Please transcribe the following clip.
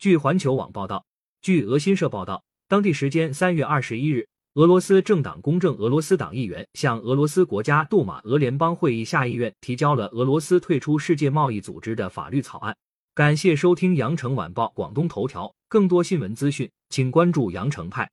据环球网报道据俄新社报道当地时间三月二十一日俄罗斯政党公正俄罗斯党议员向俄罗斯国家杜马俄联邦会议下议院提交了俄罗斯退出世界贸易组织的法律草案。感谢收听羊城晚报广东头条更多新闻资讯请关注羊城派。